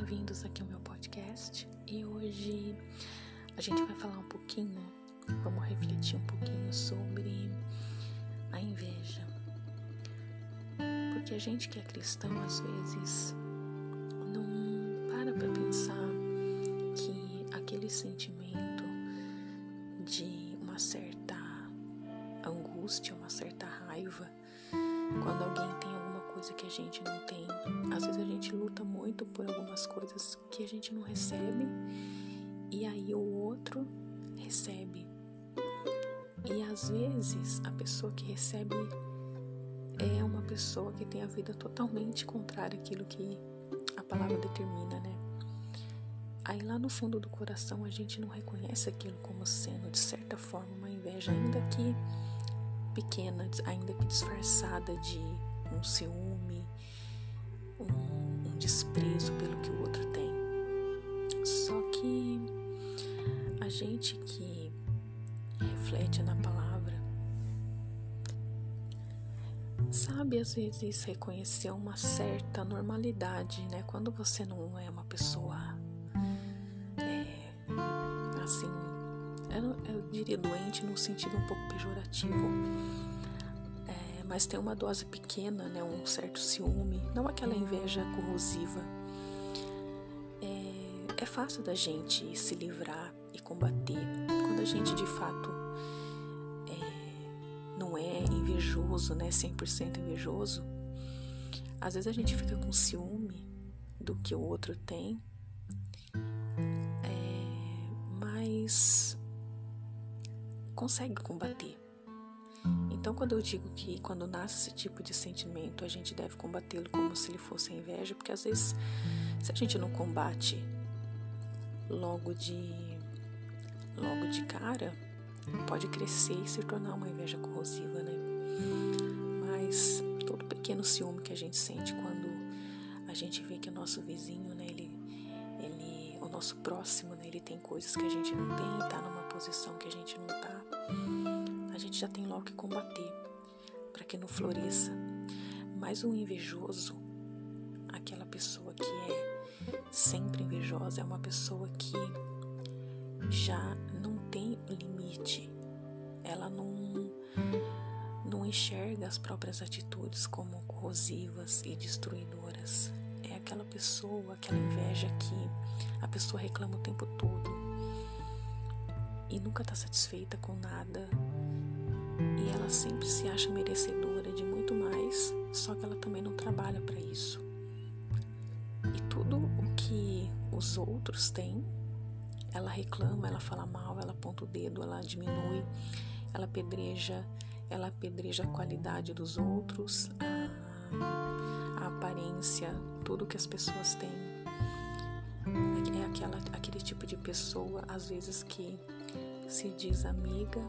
bem-vindos aqui ao meu podcast e hoje a gente vai falar um pouquinho, vamos refletir um pouquinho sobre a inveja. Porque a gente que é cristão às vezes não para para pensar que aquele sentimento de uma certa angústia, uma certa raiva, quando alguém tem alguma coisa que a gente não tem, às vezes a gente luta muito por algumas coisas que a gente não recebe e aí o outro recebe. E às vezes a pessoa que recebe é uma pessoa que tem a vida totalmente contrária àquilo que a palavra determina, né? Aí lá no fundo do coração a gente não reconhece aquilo como sendo de certa forma uma inveja, ainda que pequena, ainda que disfarçada de um ciúme, um, um desprezo pelo que o outro tem. Só que a gente que reflete na palavra sabe às vezes reconhecer uma certa normalidade, né? Quando você não é uma pessoa é, assim, eu, eu diria doente no sentido um pouco pejorativo mas tem uma dose pequena, né, um certo ciúme, não aquela inveja corrosiva. É, é fácil da gente se livrar e combater quando a gente de fato é, não é invejoso, né, 100% invejoso. Às vezes a gente fica com ciúme do que o outro tem, é, mas consegue combater. Então, quando eu digo que quando nasce esse tipo de sentimento, a gente deve combatê-lo como se ele fosse a inveja, porque às vezes, se a gente não combate logo de logo de cara, pode crescer e se tornar uma inveja corrosiva, né? Mas todo pequeno ciúme que a gente sente quando a gente vê que o nosso vizinho, né, ele, ele, o nosso próximo, né, ele tem coisas que a gente não tem, tá numa posição que a gente não tá gente já tem logo que combater para que não floresça. Mas o invejoso, aquela pessoa que é sempre invejosa, é uma pessoa que já não tem limite. Ela não não enxerga as próprias atitudes como corrosivas e destruidoras. É aquela pessoa, aquela inveja que a pessoa reclama o tempo todo e nunca está satisfeita com nada e ela sempre se acha merecedora de muito mais, só que ela também não trabalha para isso. E tudo o que os outros têm, ela reclama, ela fala mal, ela aponta o dedo, ela diminui, ela apedreja, ela apedreja a qualidade dos outros, a, a aparência, tudo que as pessoas têm. É aquela, aquele tipo de pessoa, às vezes, que se diz amiga,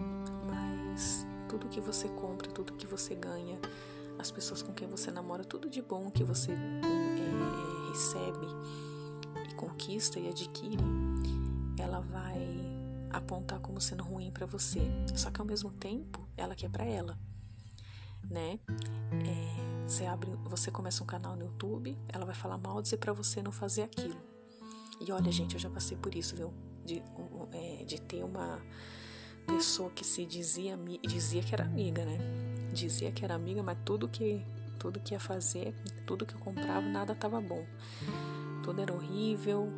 mas tudo que você compra, tudo que você ganha, as pessoas com quem você namora, tudo de bom que você é, recebe e conquista e adquire, ela vai apontar como sendo ruim para você. Só que ao mesmo tempo, ela quer para ela, né? É, você abre, você começa um canal no YouTube, ela vai falar mal, dizer para você não fazer aquilo. E olha, gente, eu já passei por isso, viu? De, é, de ter uma pessoa que se dizia dizia que era amiga, né? Dizia que era amiga, mas tudo que tudo que ia fazer, tudo que eu comprava, nada estava bom. Tudo era horrível,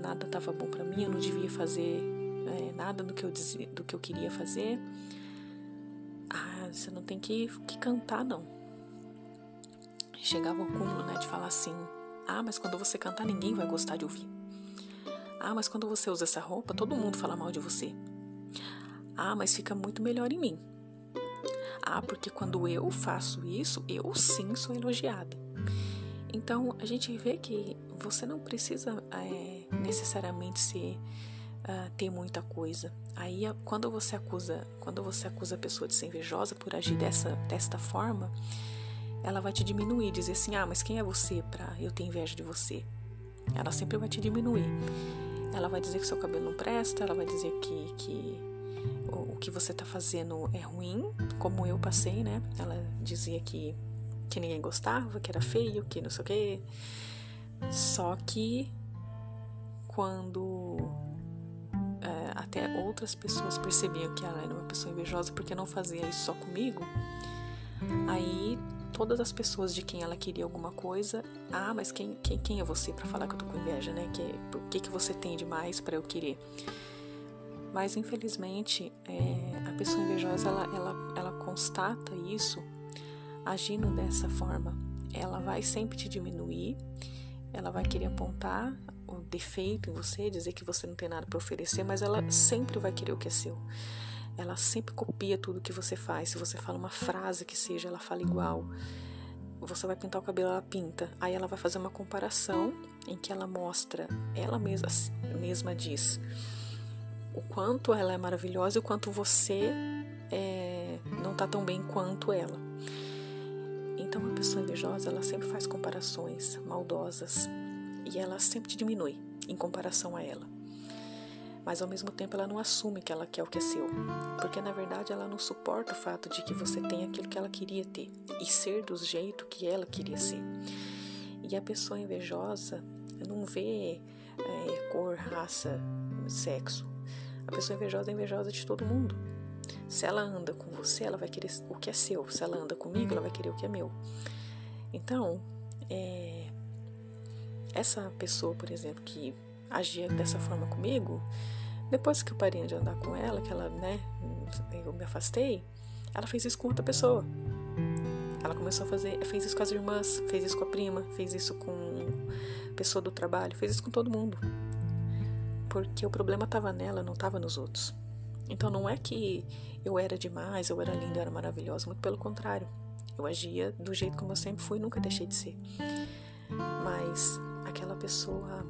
nada estava bom para mim, eu não devia fazer é, nada do que eu dizia, do que eu queria fazer. Ah, você não tem que, que cantar não. Chegava ao cúmulo, né, de falar assim: "Ah, mas quando você cantar ninguém vai gostar de ouvir". Ah, mas quando você usa essa roupa, todo mundo fala mal de você. Ah, mas fica muito melhor em mim. Ah, porque quando eu faço isso, eu sim sou elogiada. Então a gente vê que você não precisa é, necessariamente ser uh, ter muita coisa. Aí quando você acusa, quando você acusa a pessoa de ser invejosa por agir dessa desta forma, ela vai te diminuir, dizer assim: "Ah, mas quem é você para eu ter inveja de você?" Ela sempre vai te diminuir. Ela vai dizer que seu cabelo não presta, ela vai dizer que, que o, que você está fazendo é ruim, como eu passei, né? Ela dizia que, que ninguém gostava, que era feio, que não sei o quê. Só que quando é, até outras pessoas percebiam que ela era uma pessoa invejosa porque não fazia isso só comigo, aí todas as pessoas de quem ela queria alguma coisa, ah, mas quem, quem, quem é você para falar que eu tô com inveja, né? Que, o que, que você tem de mais para eu querer? Mas infelizmente é, a pessoa invejosa ela, ela, ela constata isso agindo dessa forma. Ela vai sempre te diminuir, ela vai querer apontar o defeito em você, dizer que você não tem nada para oferecer, mas ela sempre vai querer o que é seu. Ela sempre copia tudo que você faz. Se você fala uma frase que seja, ela fala igual. Você vai pintar o cabelo, ela pinta. Aí ela vai fazer uma comparação em que ela mostra, ela mesma, mesma diz o quanto ela é maravilhosa e o quanto você é, não está tão bem quanto ela. Então, uma pessoa invejosa, ela sempre faz comparações maldosas e ela sempre te diminui em comparação a ela mas ao mesmo tempo ela não assume que ela quer o que é seu, porque na verdade ela não suporta o fato de que você tem aquilo que ela queria ter e ser do jeito que ela queria ser. E a pessoa invejosa não vê é, cor, raça, sexo. Pessoa invejosa é invejosa de todo mundo. Se ela anda com você, ela vai querer o que é seu. Se ela anda comigo, ela vai querer o que é meu. Então, é, essa pessoa, por exemplo, que agia dessa forma comigo, depois que eu parei de andar com ela, que ela, né, eu me afastei, ela fez isso com outra pessoa. Ela começou a fazer, fez isso com as irmãs, fez isso com a prima, fez isso com a pessoa do trabalho, fez isso com todo mundo. Porque o problema estava nela, não estava nos outros. Então não é que eu era demais, eu era linda, eu era maravilhosa, muito pelo contrário. Eu agia do jeito como eu sempre fui, nunca deixei de ser. Mas aquela pessoa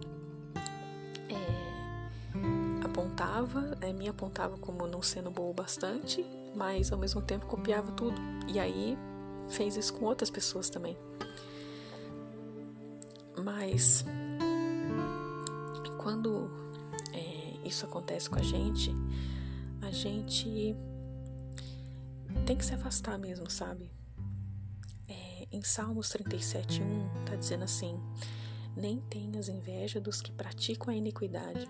é, apontava, é, me apontava como não sendo boa o bastante, mas ao mesmo tempo copiava tudo. E aí fez isso com outras pessoas também. Mas quando isso acontece com a gente, a gente tem que se afastar mesmo, sabe? É, em Salmos 37, 1, tá dizendo assim: nem tenhas inveja dos que praticam a iniquidade,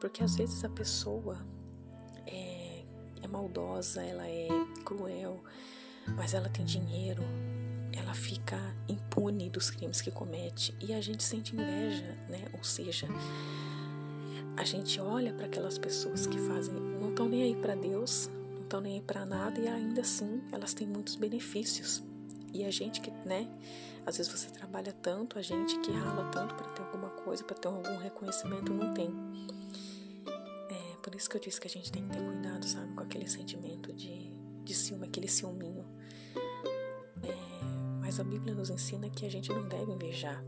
porque às vezes a pessoa é, é maldosa, ela é cruel, mas ela tem dinheiro, ela fica impune dos crimes que comete e a gente sente inveja, né? Ou seja, a gente olha para aquelas pessoas que fazem, não estão nem aí para Deus, não estão nem aí para nada e ainda assim elas têm muitos benefícios. E a gente que, né? Às vezes você trabalha tanto, a gente que rala tanto para ter alguma coisa, para ter algum reconhecimento, não tem. É por isso que eu disse que a gente tem que ter cuidado, sabe, com aquele sentimento de, de ciúme, aquele ciúminho. É, mas a Bíblia nos ensina que a gente não deve invejar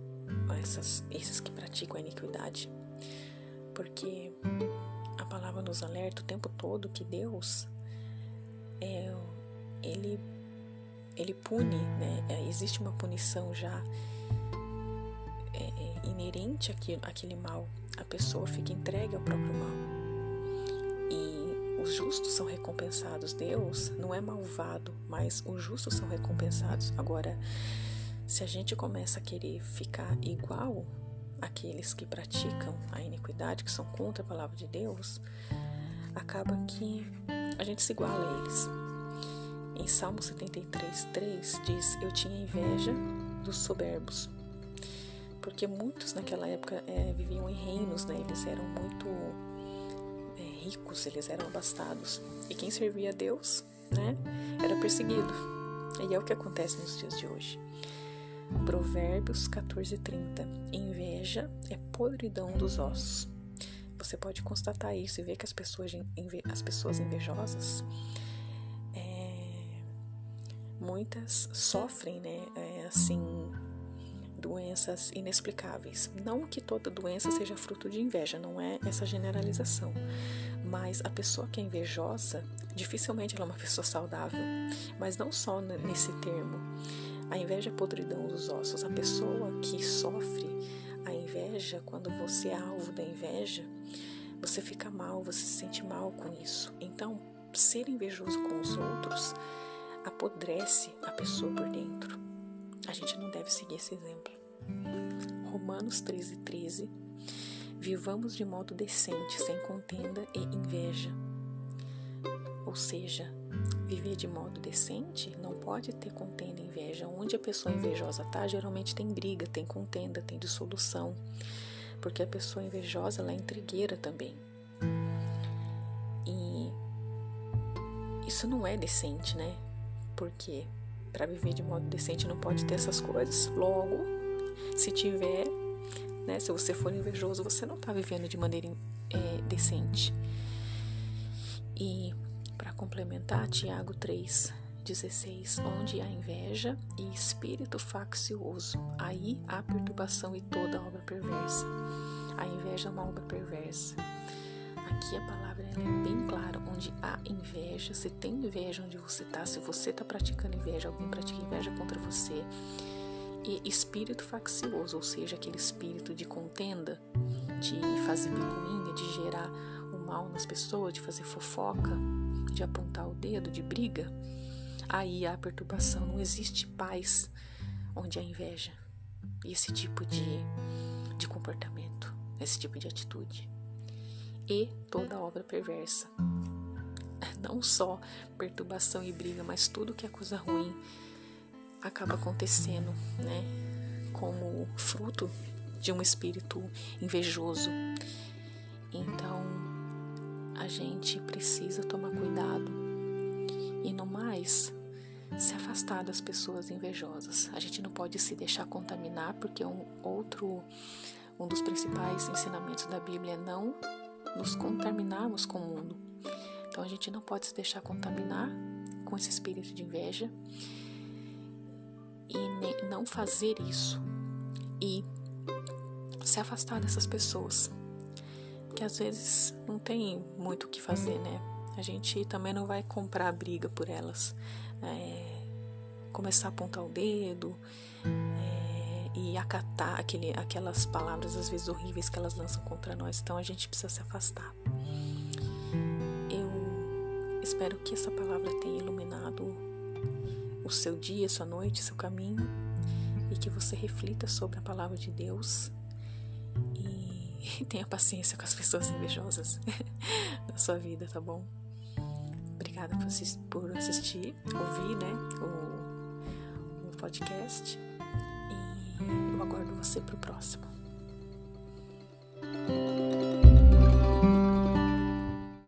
essas, esses que praticam a iniquidade, porque a palavra nos alerta o tempo todo que Deus é, ele ele pune, né? É, existe uma punição já é, é, inerente àquilo, àquele mal. A pessoa fica entregue ao próprio mal. E os justos são recompensados. Deus não é malvado, mas os justos são recompensados. Agora, se a gente começa a querer ficar igual àqueles que praticam a iniquidade, que são contra a palavra de Deus, acaba que a gente se iguala a eles. Em Salmo 73, 3 diz: Eu tinha inveja dos soberbos. Porque muitos naquela época é, viviam em reinos, né? eles eram muito é, ricos, eles eram abastados. E quem servia a Deus né, era perseguido. E é o que acontece nos dias de hoje. Provérbios 14:30. Inveja é podridão dos ossos. Você pode constatar isso e ver que as pessoas, as pessoas invejosas muitas sofrem, né, é, assim, doenças inexplicáveis. Não que toda doença seja fruto de inveja, não é essa generalização. Mas a pessoa que é invejosa, dificilmente ela é uma pessoa saudável. Mas não só nesse termo. A inveja é podridão dos ossos. A pessoa que sofre a inveja, quando você é alvo da inveja, você fica mal, você se sente mal com isso. Então, ser invejoso com os outros apodrece a pessoa por dentro. A gente não deve seguir esse exemplo. Romanos 13, 13 Vivamos de modo decente, sem contenda e inveja. Ou seja, viver de modo decente não pode ter contenda e inveja. Onde a pessoa invejosa está, geralmente tem briga, tem contenda, tem dissolução. Porque a pessoa invejosa ela é intrigueira também. E isso não é decente, né? Porque para viver de modo decente não pode ter essas coisas. Logo, se tiver, né, se você for invejoso, você não está vivendo de maneira é, decente. E complementar, Tiago 3, 16, onde há inveja e espírito faccioso, aí há perturbação e toda obra perversa. A inveja é uma obra perversa. Aqui a palavra é bem clara, onde há inveja, se tem inveja onde você está, se você está praticando inveja, alguém pratica inveja contra você, e espírito faccioso, ou seja, aquele espírito de contenda, de fazer picuinha, de gerar o mal nas pessoas, de fazer fofoca, de apontar o dedo, de briga, aí há perturbação, não existe paz onde há inveja. Esse tipo de, de comportamento, esse tipo de atitude. E toda obra perversa. Não só perturbação e briga, mas tudo que é coisa ruim acaba acontecendo, né? Como fruto de um espírito invejoso. Então, a gente precisa tomar cuidado e no mais se afastar das pessoas invejosas. A gente não pode se deixar contaminar porque um outro um dos principais ensinamentos da Bíblia é não nos contaminarmos com o mundo. Então a gente não pode se deixar contaminar com esse espírito de inveja e não fazer isso e se afastar dessas pessoas que às vezes não tem muito o que fazer, né? A gente também não vai comprar briga por elas, é, começar a apontar o dedo é, e acatar aquele, aquelas palavras às vezes horríveis que elas lançam contra nós. Então a gente precisa se afastar. Eu espero que essa palavra tenha iluminado o seu dia, sua noite, seu caminho e que você reflita sobre a palavra de Deus e tenha paciência com as pessoas invejosas na sua vida, tá bom? Obrigada por assistir, por assistir ouvir, né, o, o podcast e eu aguardo você pro próximo.